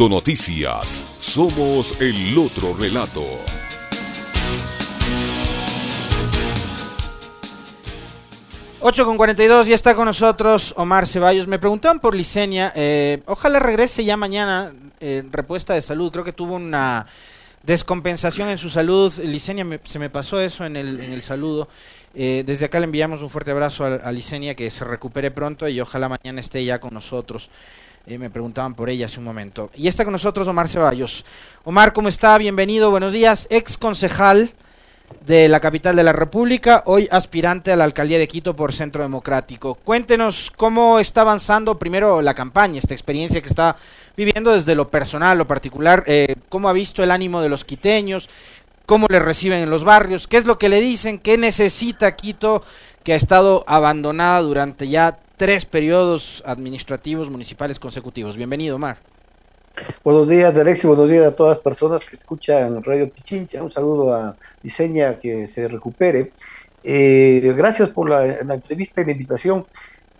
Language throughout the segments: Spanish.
Noticias. Somos el otro relato. Ocho con 42, ya está con nosotros Omar Ceballos. Me preguntaban por Licenia. Eh, ojalá regrese ya mañana, eh, repuesta de salud. Creo que tuvo una descompensación en su salud. Licenia, se me pasó eso en el, saludo. Eh, desde acá le enviamos un fuerte abrazo a, a, que se recupere pronto y ojalá mañana esté ya con nosotros. Me preguntaban por ella hace un momento. Y está con nosotros Omar Ceballos. Omar, ¿cómo está? Bienvenido, buenos días. Ex concejal de la capital de la República, hoy aspirante a la alcaldía de Quito por Centro Democrático. Cuéntenos cómo está avanzando primero la campaña, esta experiencia que está viviendo desde lo personal, lo particular, eh, cómo ha visto el ánimo de los quiteños, cómo le reciben en los barrios, qué es lo que le dicen, qué necesita Quito, que ha estado abandonada durante ya tres periodos administrativos municipales consecutivos. Bienvenido, Omar. Buenos días, Alexis. Buenos días a todas las personas que escuchan Radio Pichincha. Un saludo a Diseña, que se recupere. Eh, gracias por la, la, entrevista y la invitación.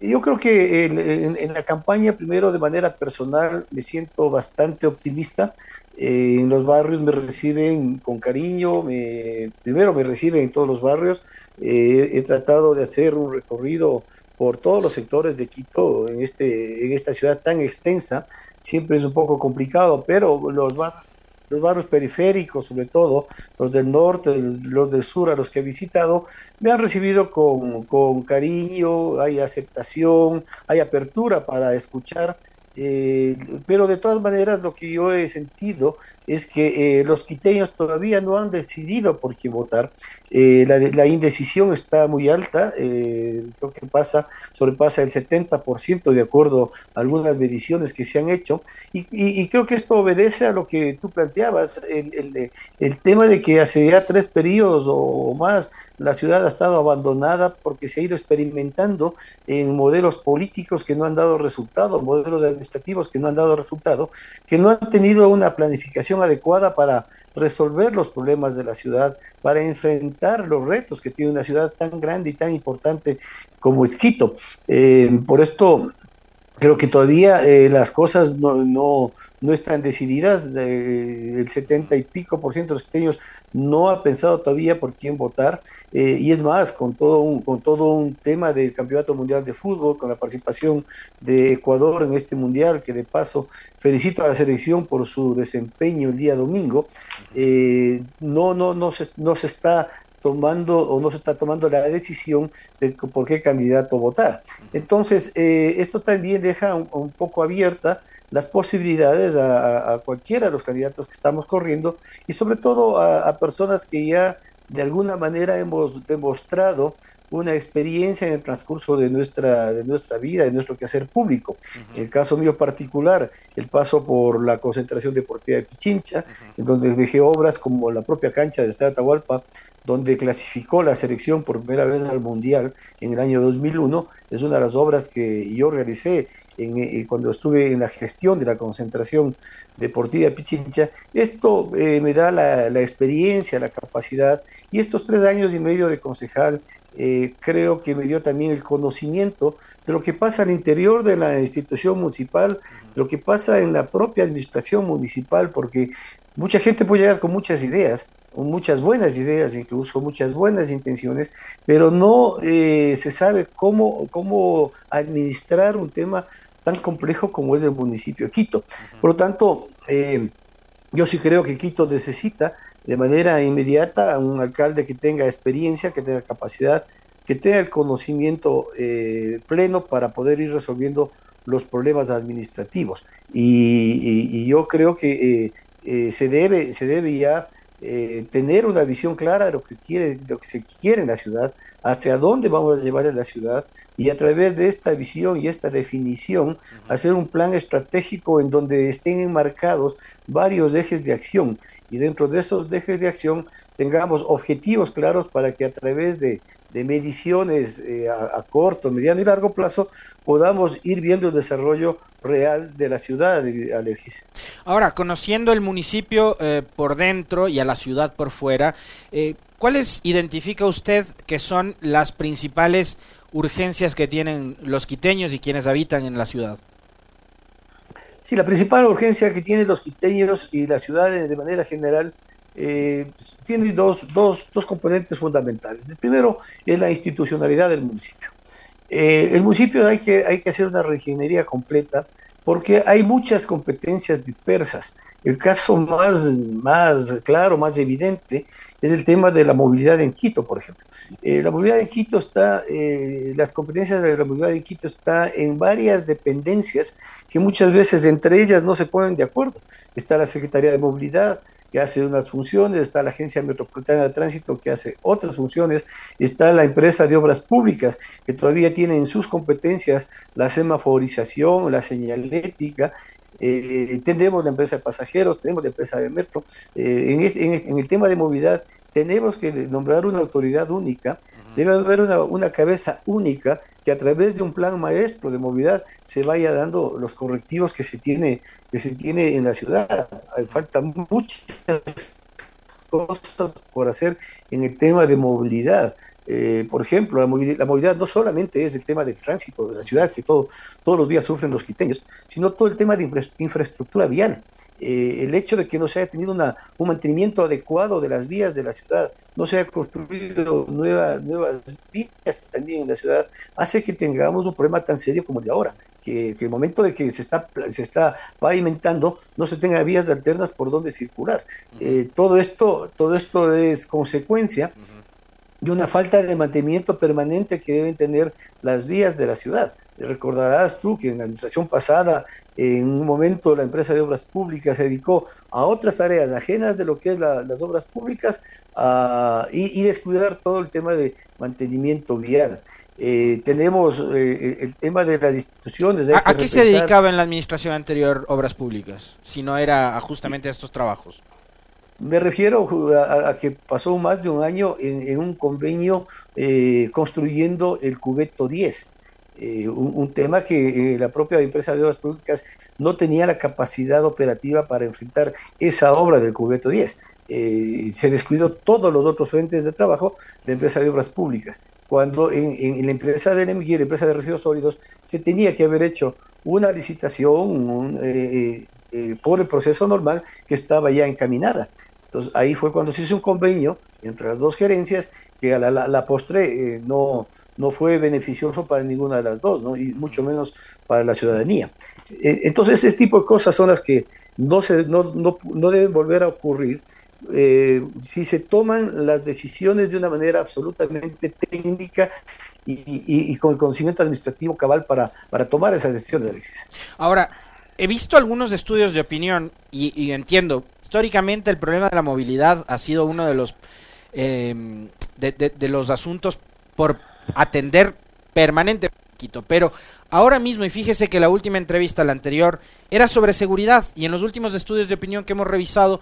Yo creo que en, en, en, la campaña, primero de manera personal, me siento bastante optimista. Eh, en los barrios me reciben con cariño, me, primero me reciben en todos los barrios. Eh, he tratado de hacer un recorrido por todos los sectores de Quito en, este, en esta ciudad tan extensa. Siempre es un poco complicado, pero los barrios, los barrios periféricos, sobre todo los del norte, los del sur, a los que he visitado, me han recibido con, con cariño, hay aceptación, hay apertura para escuchar. Eh, pero de todas maneras lo que yo he sentido es que eh, los quiteños todavía no han decidido por qué votar. Eh, la, la, indecisión está muy alta, eh, creo que pasa, sobrepasa el 70% de acuerdo a algunas mediciones que se han hecho, y, creo que esto obedece a lo que tú planteabas, el, el, tema de que hace ya tres periodos o más la ciudad ha estado abandonada porque se ha ido experimentando en modelos políticos que no han dado resultado, modelos administrativos que no han dado resultado, que no han tenido una planificación adecuada para resolver los problemas de la ciudad, para enfrentar los retos que tiene una ciudad tan grande y tan importante como es Quito. Eh, por esto creo que todavía eh, las cosas no, no, no están decididas, eh, el 70 y pico por ciento de los quiteños no ha pensado todavía por quién votar, eh, y es más, con todo, un, con todo un tema del Campeonato Mundial de Fútbol, con la participación de Ecuador en este Mundial, que de paso felicito a la selección por su desempeño el día domingo, eh, no, no, no, se, no se está tomando o no se está tomando la decisión de por qué candidato votar. Entonces, eh, esto también deja un, un, poco abierta las posibilidades a, a, cualquiera de los candidatos que estamos corriendo y sobre todo a, a personas que ya de alguna manera hemos demostrado una experiencia en el transcurso de nuestra, de nuestra vida, de nuestro quehacer público. Uh -huh. El caso mío particular, el paso por la concentración deportiva de Pichincha, uh -huh. en donde dejé obras como la propia cancha de Estado de Atahualpa, donde clasificó la selección por primera vez al Mundial en el año 2001. Es una de las obras que yo realicé eh, cuando estuve en la gestión de la concentración deportiva de Pichincha. Esto eh, me da la, experiencia, la capacidad y estos tres años y medio de concejal eh, creo que me dio también el conocimiento de lo que pasa al interior de la institución municipal, de lo que pasa en la propia administración municipal, porque mucha gente puede llegar con muchas ideas, muchas buenas ideas, incluso muchas buenas intenciones, pero no eh, se sabe cómo, cómo administrar un tema tan complejo como es el municipio de Quito. Por lo tanto, eh, yo sí creo que Quito necesita de manera inmediata a un alcalde que tenga experiencia, que tenga capacidad, que tenga el conocimiento eh, pleno para poder ir resolviendo los problemas administrativos. Y, y, y yo creo que eh, se, debe, se debe ya eh, tener una visión clara de lo que quiere, lo que se quiere en la ciudad, hacia dónde vamos a llevar a la ciudad y a través de esta visión y esta definición uh -huh. hacer un plan estratégico en donde estén enmarcados varios ejes de acción y dentro de esos ejes de acción tengamos objetivos claros para que a través de, de mediciones eh, a, a, corto, mediano y largo plazo podamos ir viendo el desarrollo real de la ciudad, Alexis. Ahora, conociendo el municipio eh, por dentro y a la ciudad por fuera, eh, ¿cuáles identifica usted que son las principales urgencias que tienen los quiteños y quienes habitan en la ciudad? Sí, la principal urgencia que tienen los quiteños y la ciudad de manera general eh, tiene dos, dos, dos, componentes fundamentales. El primero es la institucionalidad del municipio. Eh, el municipio hay que, hay que hacer una reingeniería completa porque hay muchas competencias dispersas. El caso más, más claro, más evidente, es el tema de la movilidad en Quito, por ejemplo. Eh, la movilidad en Quito está, eh, las competencias de la movilidad en Quito está en varias dependencias que muchas veces entre ellas no se ponen de acuerdo. Está la Secretaría de Movilidad, que hace unas funciones, está la Agencia Metropolitana de Tránsito que hace otras funciones, está la empresa de obras públicas que todavía tiene en sus competencias la semaforización, la señalética, eh, tenemos la empresa de pasajeros, tenemos la empresa de metro, eh, en, en, el tema de movilidad tenemos que nombrar una autoridad única, debe haber una, una cabeza única que a través de un plan maestro de movilidad se vaya dando los correctivos que se tiene, que se tiene en la ciudad. Hay falta muchas cosas por hacer en el tema de movilidad. Eh, por ejemplo, la movilidad, no solamente es el tema del tránsito de la ciudad, que todo, todos los días sufren los quiteños, sino todo el tema de infraestructura vial. Eh, el hecho de que no se haya tenido una, un mantenimiento adecuado de las vías de la ciudad, no se haya construido nuevas, nuevas vías también en la ciudad, hace que tengamos un problema tan serio como el de ahora. Que, el momento de que se está, se está pavimentando no se tenga vías alternas por donde circular. Eh, todo, esto, todo esto es consecuencia y una falta de mantenimiento permanente que deben tener las vías de la ciudad. Recordarás tú que en la administración pasada, en un momento la empresa de obras públicas se dedicó a otras áreas ajenas de lo que es las obras públicas y, descuidar todo el tema de mantenimiento vial. Eh, tenemos eh, el tema de las instituciones. ¿A, qué se dedicaba en la administración anterior obras públicas? Si no era justamente a estos trabajos. Me refiero a, que pasó más de un año en, un convenio eh, construyendo el cubeto 10, eh, un, tema que eh, la propia empresa de obras públicas no tenía la capacidad operativa para enfrentar esa obra del cubeto 10. se descuidó todos los otros frentes de trabajo de empresa de obras públicas. Cuando en, la empresa de NMG, la empresa de residuos sólidos, se tenía que haber hecho una licitación, un, eh, por el proceso normal que estaba ya encaminada. Entonces ahí fue cuando se hizo un convenio entre las dos gerencias que a la, postre eh, no, no fue beneficioso para ninguna de las dos, ¿no? y mucho menos para la ciudadanía. Eh, entonces ese tipo de cosas son las que no, se, no, no, no deben volver a ocurrir si se toman las decisiones de una manera absolutamente técnica y, y, con el conocimiento administrativo cabal para, para tomar esas decisiones. Ahora, he visto algunos estudios de opinión y, entiendo, históricamente el problema de la movilidad ha sido uno de los, em, de, los asuntos por atender permanentemente, pero ahora mismo, y fíjese que la última entrevista, la anterior, era sobre seguridad y en los últimos estudios de opinión que hemos revisado,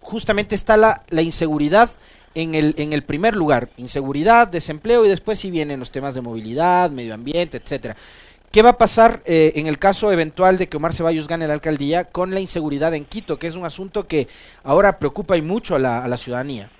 justamente está la, la inseguridad en el, en el primer lugar, inseguridad, desempleo y después si vienen los temas de movilidad, medio ambiente, etcétera. ¿Qué va a pasar eh, en el caso eventual de que Omar Ceballos gane la alcaldía con la inseguridad en Quito, que es un asunto que ahora preocupa y mucho a la, ciudadanía?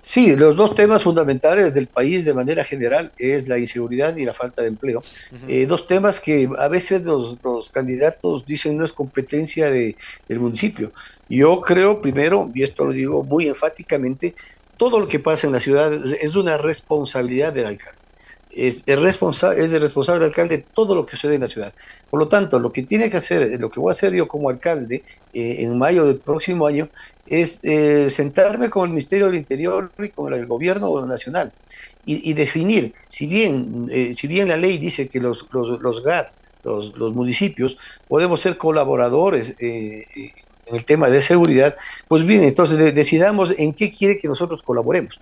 Sí, los dos temas fundamentales del país de manera general es la inseguridad y la falta de empleo. Eh, dos temas que a veces los, candidatos dicen no es competencia de, del municipio. Yo creo, primero, y esto lo digo muy enfáticamente, todo lo que pasa en la ciudad es una responsabilidad del alcalde es, responsable, es el responsable alcalde de todo lo que sucede en la ciudad. Por lo tanto, lo que tiene que hacer, lo que voy a hacer yo como alcalde eh, en mayo del próximo año, es eh, sentarme con el Ministerio del Interior y con el gobierno nacional y, definir, si bien, eh, si bien la ley dice que los, los, los GAT, los, los, municipios, podemos ser colaboradores en el tema de seguridad, pues bien, entonces decidamos en qué quiere que nosotros colaboremos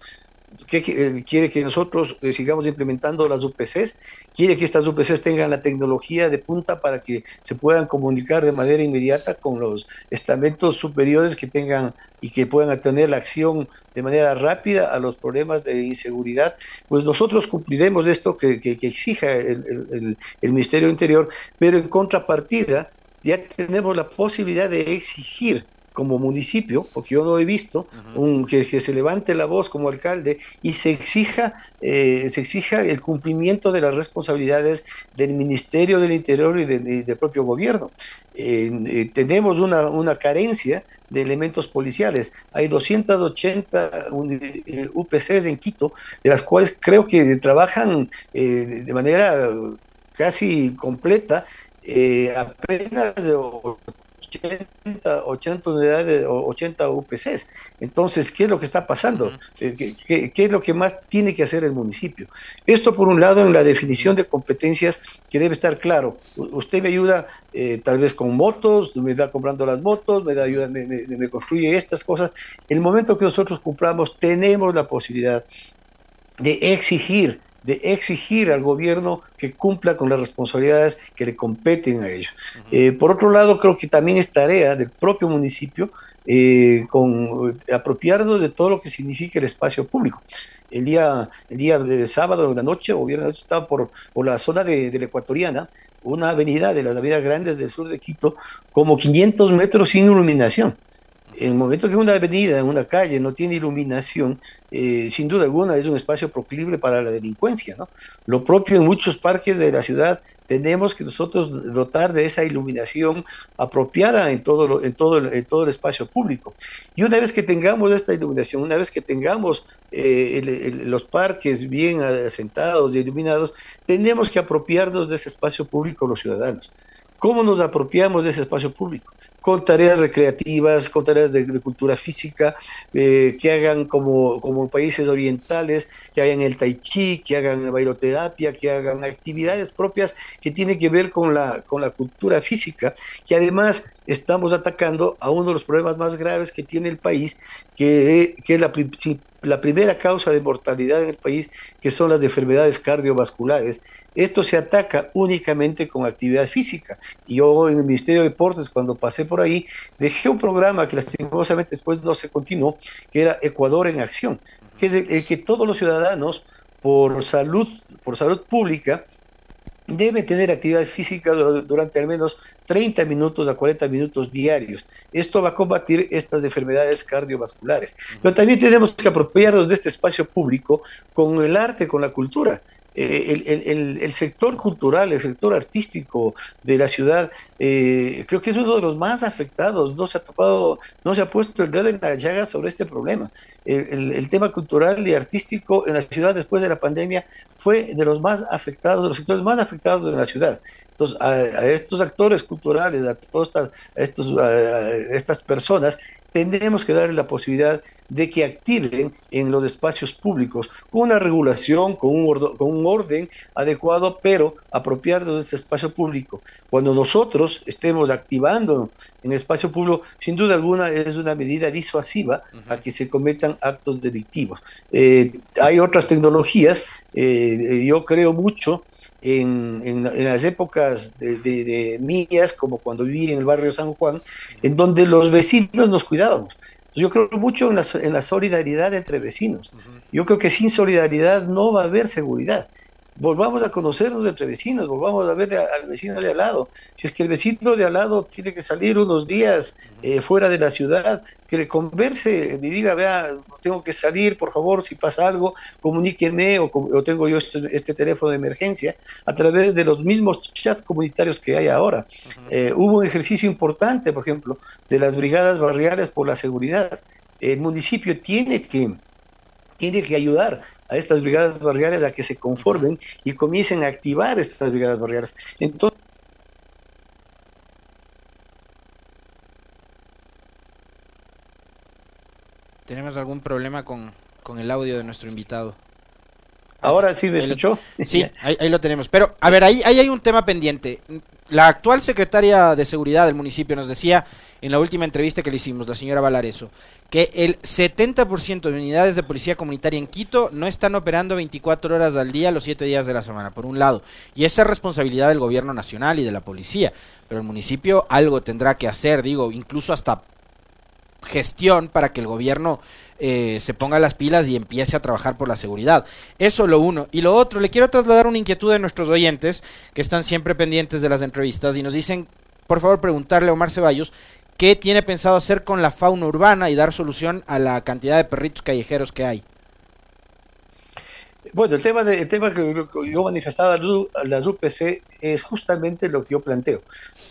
que eh, quiere que nosotros eh, sigamos implementando las UPCs, quiere que estas UPCs tengan la tecnología de punta para que se puedan comunicar de manera inmediata con los estamentos superiores que tengan y que puedan atender la acción de manera rápida a los problemas de inseguridad, pues nosotros cumpliremos esto que, exija el Ministerio Interior, pero en contrapartida ya tenemos la posibilidad de exigir como municipio, porque yo no he visto un, que, se levante la voz como alcalde y se exija, eh, se exija el cumplimiento de las responsabilidades del Ministerio del Interior y, del propio gobierno. Eh, tenemos una, una, carencia de elementos policiales. Hay 280 UPCs en Quito, de las cuales creo que trabajan de manera casi completa, apenas de 80, 80 unidades o 80 UPCs. Entonces, ¿qué es lo que está pasando? Eh, ¿Qué, es lo que más tiene que hacer el municipio? Esto, por un lado, en la definición de competencias que debe estar claro. usted me ayuda eh, tal vez con motos, me da comprando las motos, me da ayuda, me, me construye estas cosas. El momento que nosotros cumplamos, tenemos la posibilidad de exigir de exigir al gobierno que cumpla con las responsabilidades que le competen a ellos. Eh, por otro lado, creo que también es tarea del propio municipio eh, con apropiarnos de todo lo que significa el espacio público. El día, el día de sábado de la noche o viernes de noche estaba por, por la zona de, la ecuatoriana, una avenida de las avenidas grandes del sur de Quito, como 500 metros sin iluminación en el momento que una avenida, una calle no tiene iluminación, eh, sin duda alguna es un espacio proclive para la delincuencia. ¿no? Lo propio en muchos parques de la ciudad tenemos que nosotros dotar de esa iluminación apropiada en todo, el espacio público. Y una vez que tengamos esta iluminación, una vez que tengamos eh, los parques bien asentados y iluminados, tenemos que apropiarnos de ese espacio público los ciudadanos. ¿Cómo nos apropiamos de ese espacio público? Con tareas recreativas, con tareas de, cultura física, eh, que hagan como, como países orientales, que hagan el tai chi, que hagan bailoterapia, que hagan actividades propias que tienen que ver con la, con la cultura física, que además estamos atacando a uno de los problemas más graves que tiene el país, que, que es la, la primera causa de mortalidad en el país, que son las enfermedades cardiovasculares. Esto se ataca únicamente con actividad física. Yo en el Ministerio de Deportes, cuando pasé por ahí, dejé un programa que lastimosamente después no se continuó, que era Ecuador en Acción, que es el, que todos los ciudadanos, por salud, por salud pública, deben tener actividad física durante al menos 30 minutos a 40 minutos diarios. Esto va a combatir estas enfermedades cardiovasculares. Pero también tenemos que apropiarnos de este espacio público con el arte, con la cultura. Eh, el, el, sector cultural, el sector artístico de la ciudad, eh, creo que es uno de los más afectados. No se ha topado, no se ha puesto el dedo en la llaga sobre este problema. El, tema cultural y artístico en la ciudad después de la pandemia fue de los más afectados, de los sectores más afectados de la ciudad. Entonces, a, estos actores culturales, a todas estos, a estas personas, tenemos que darle la posibilidad de que activen en los espacios públicos con una regulación, con un, orden, con un orden adecuado, pero apropiarnos de este espacio público. Cuando nosotros estemos activando en el espacio público, sin duda alguna es una medida disuasiva a que se cometan actos delictivos. Eh, hay otras tecnologías, eh, yo creo mucho en, las épocas de, mías, como cuando viví en el barrio San Juan, en donde los vecinos nos cuidábamos. Yo creo mucho en la, en la solidaridad entre vecinos. Yo creo que sin solidaridad no va a haber seguridad volvamos a conocernos entre vecinos, volvamos a ver al vecino de al lado. Si es que el vecino de al lado tiene que salir unos días eh, fuera de la ciudad, que le converse, le diga, vea, tengo que salir, por favor, si pasa algo, comuníquenme o, tengo yo este, este, teléfono de emergencia a través de los mismos chats comunitarios que hay ahora. Eh, hubo un ejercicio importante, por ejemplo, de las brigadas barriales por la seguridad. El municipio tiene que tiene que ayudar a estas brigadas barriales a que se conformen y comiencen a activar estas brigadas barriales. Entonces, ¿Tenemos algún problema con, con el audio de nuestro invitado? Ahora sí me escuchó. Sí, ahí, lo tenemos. Pero, a ver, ahí, ahí hay un tema pendiente. La actual secretaria de Seguridad del municipio nos decía en la última entrevista que le hicimos, la señora Valareso, que el 70% de unidades de policía comunitaria en Quito no están operando 24 horas al día los 7 días de la semana, por un lado. Y esa es responsabilidad del gobierno nacional y de la policía. Pero el municipio algo tendrá que hacer, digo, incluso hasta gestión para que el gobierno eh, se ponga las pilas y empiece a trabajar por la seguridad. Eso lo uno. Y lo otro, le quiero trasladar una inquietud de nuestros oyentes que están siempre pendientes de las entrevistas y nos dicen, por favor, preguntarle a Omar Ceballos qué tiene pensado hacer con la fauna urbana y dar solución a la cantidad de perritos callejeros que hay. Bueno, el tema, de, tema que yo manifestaba a las UPC es justamente lo que yo planteo.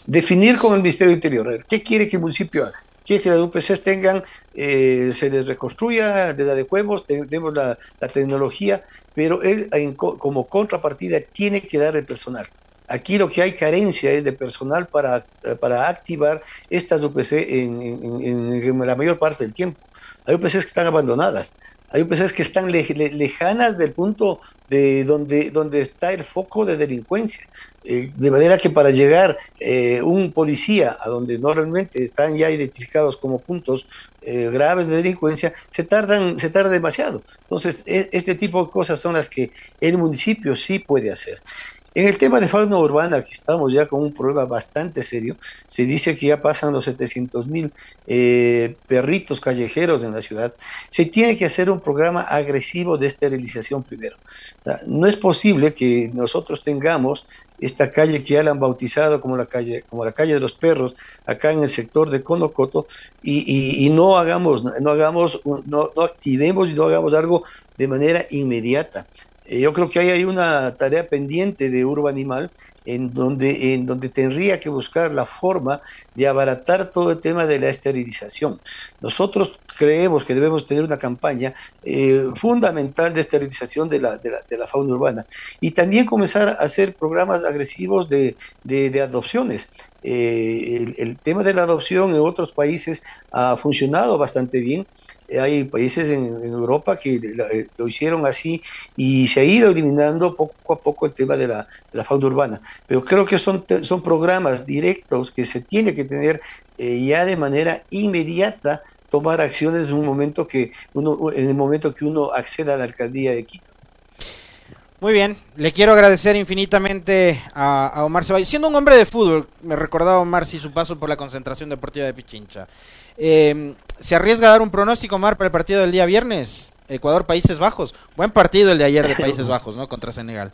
Definir con el Ministerio Interior. ¿Qué quiere que el municipio haga? Quiere que las UPCs tengan, eh, se les reconstruya, les adecuemos, tenemos la, tecnología, pero él como contrapartida tiene que dar el personal. Aquí lo que hay carencia es de personal para, para activar estas UPC en, en, la mayor parte del tiempo. Hay UPCs que están abandonadas, hay UPCs que están lejanas del punto de donde, donde está el foco de delincuencia. Eh, de manera que para llegar eh, un policía a donde normalmente están ya identificados como puntos eh, graves de delincuencia, se tardan, se tarda demasiado. Entonces, e, este tipo de cosas son las que el municipio sí puede hacer. En el tema de fauna urbana, que estamos ya con un problema bastante serio, se dice que ya pasan los 700 mil eh, perritos callejeros en la ciudad. Se tiene que hacer un programa agresivo de esterilización primero. No es posible que nosotros tengamos esta calle que ya la han bautizado como la calle, como la calle de los perros, acá en el sector de Conocoto, y, no hagamos, no hagamos, no activemos y no hagamos algo de manera inmediata. Eh, yo creo que ahí hay una tarea pendiente de Urba Animal en donde, en donde tendría que buscar la forma de abaratar todo el tema de la esterilización. Nosotros creemos que debemos tener una campaña eh, fundamental de esterilización de la, de, la, fauna urbana y también comenzar a hacer programas agresivos de, de, adopciones. Eh, el, el tema de la adopción en otros países ha funcionado bastante bien hay países en, Europa que eh, lo hicieron así y se ha ido eliminando poco a poco el tema de la, fauna urbana. Pero creo que son, son programas directos que se tiene que tener eh, ya de manera inmediata tomar acciones en un momento que uno en el momento que uno acceda a la alcaldía de Quito. Muy bien, le quiero agradecer infinitamente a, Omar Ceballos. Siendo un hombre de fútbol, me recordaba Omar si su paso por la concentración deportiva de Pichincha. Eh, ¿Se arriesga a dar un pronóstico, Omar, para el partido del día viernes? Ecuador-Países Bajos. Buen partido el de ayer de Países Bajos, ¿no? Contra Senegal.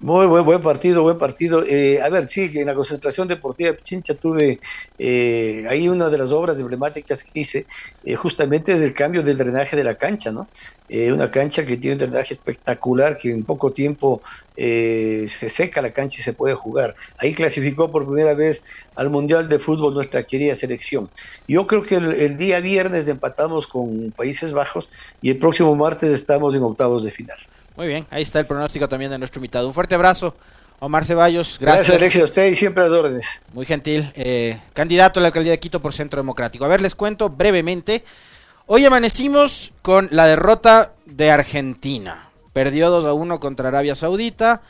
Muy buen, buen partido, buen partido. Eh, a ver, sí, en la concentración deportiva de Pichincha tuve eh, ahí una de las obras emblemáticas que hice, eh, justamente es el cambio del drenaje de la cancha, ¿no? Eh, una cancha que tiene un drenaje espectacular, que en poco tiempo se seca la cancha y se puede jugar. Ahí clasificó por primera vez al Mundial de Fútbol nuestra querida selección. Yo creo que el, el día viernes empatamos con Países Bajos y el próximo martes estamos en octavos de final. Muy bien, ahí está el pronóstico también de nuestro invitado. Un fuerte abrazo, Omar Ceballos. Gracias. Gracias, Alexis, a usted y siempre a órdenes. Muy gentil. Eh, candidato a la alcaldía de Quito por Centro Democrático. A ver, les cuento brevemente. Hoy amanecimos con la derrota de Argentina. Perdió 2 a 1 contra Arabia Saudita.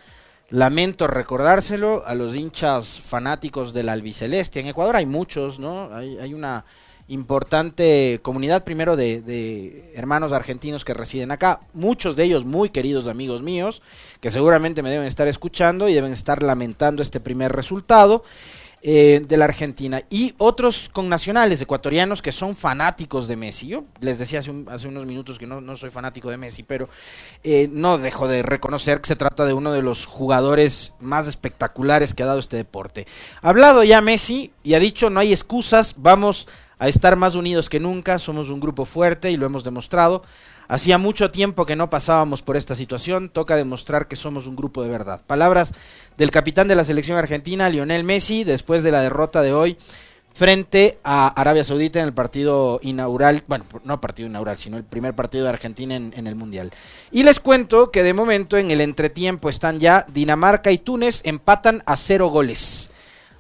Lamento recordárselo a los hinchas fanáticos del albiceleste. En Ecuador hay muchos, ¿no? Hay, hay una importante comunidad primero de, hermanos argentinos que residen acá, muchos de ellos muy queridos amigos míos, que seguramente me deben estar escuchando y deben estar lamentando este primer resultado. Eh, de la Argentina y otros connacionales ecuatorianos que son fanáticos de Messi. Yo les decía hace, unos minutos que no, no, soy fanático de Messi, pero eh, no dejo de reconocer que se trata de uno de los jugadores más espectaculares que ha dado este deporte. Ha hablado ya Messi y ha dicho no hay excusas, vamos a estar más unidos que nunca, somos un grupo fuerte y lo hemos demostrado. Hacía mucho tiempo que no pasábamos por esta situación, toca demostrar que somos un grupo de verdad. Palabras del capitán de la selección argentina, Lionel Messi, después de la derrota de hoy frente a Arabia Saudita en el partido inaugural, bueno, no partido inaugural, sino el primer partido de Argentina en, en, el Mundial. Y les cuento que de momento en el entretiempo están ya Dinamarca y Túnez empatan a cero goles.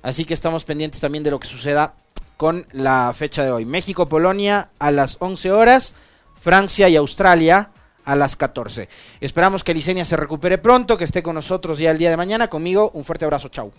Así que estamos pendientes también de lo que suceda con la fecha de hoy. México-Polonia a las 11 horas, Francia y Australia a las 14. Esperamos que Licenia se recupere pronto, que esté con nosotros ya el día de mañana. Conmigo, un fuerte abrazo, chau.